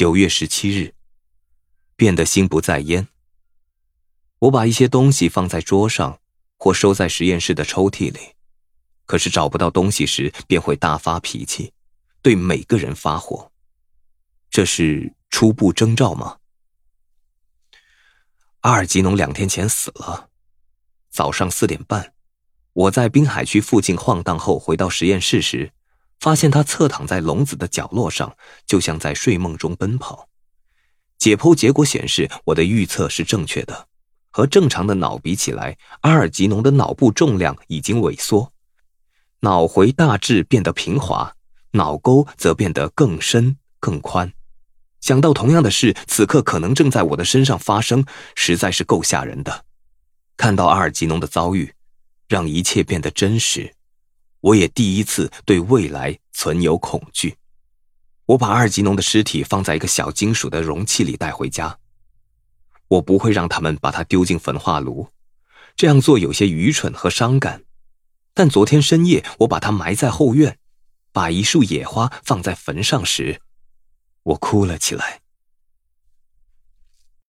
九月十七日，变得心不在焉。我把一些东西放在桌上，或收在实验室的抽屉里，可是找不到东西时，便会大发脾气，对每个人发火。这是初步征兆吗？阿尔吉农两天前死了。早上四点半，我在滨海区附近晃荡后回到实验室时，发现他侧躺在笼子的角落上，就像在睡梦中奔跑。解剖结果显示，我的预测是正确的。和正常的脑比起来，阿尔吉农的脑部重量已经萎缩，脑回大致变得平滑，脑沟则变得更深更宽。想到同样的事此刻可能正在我的身上发生，实在是够吓人的。看到阿尔吉农的遭遇，让一切变得真实。我也第一次对未来存有恐惧。我把二级农的尸体放在一个小金属的容器里带回家。我不会让他们把它丢进焚化炉，这样做有些愚蠢和伤感。但昨天深夜，我把它埋在后院，把一束野花放在坟上时。我哭了起来。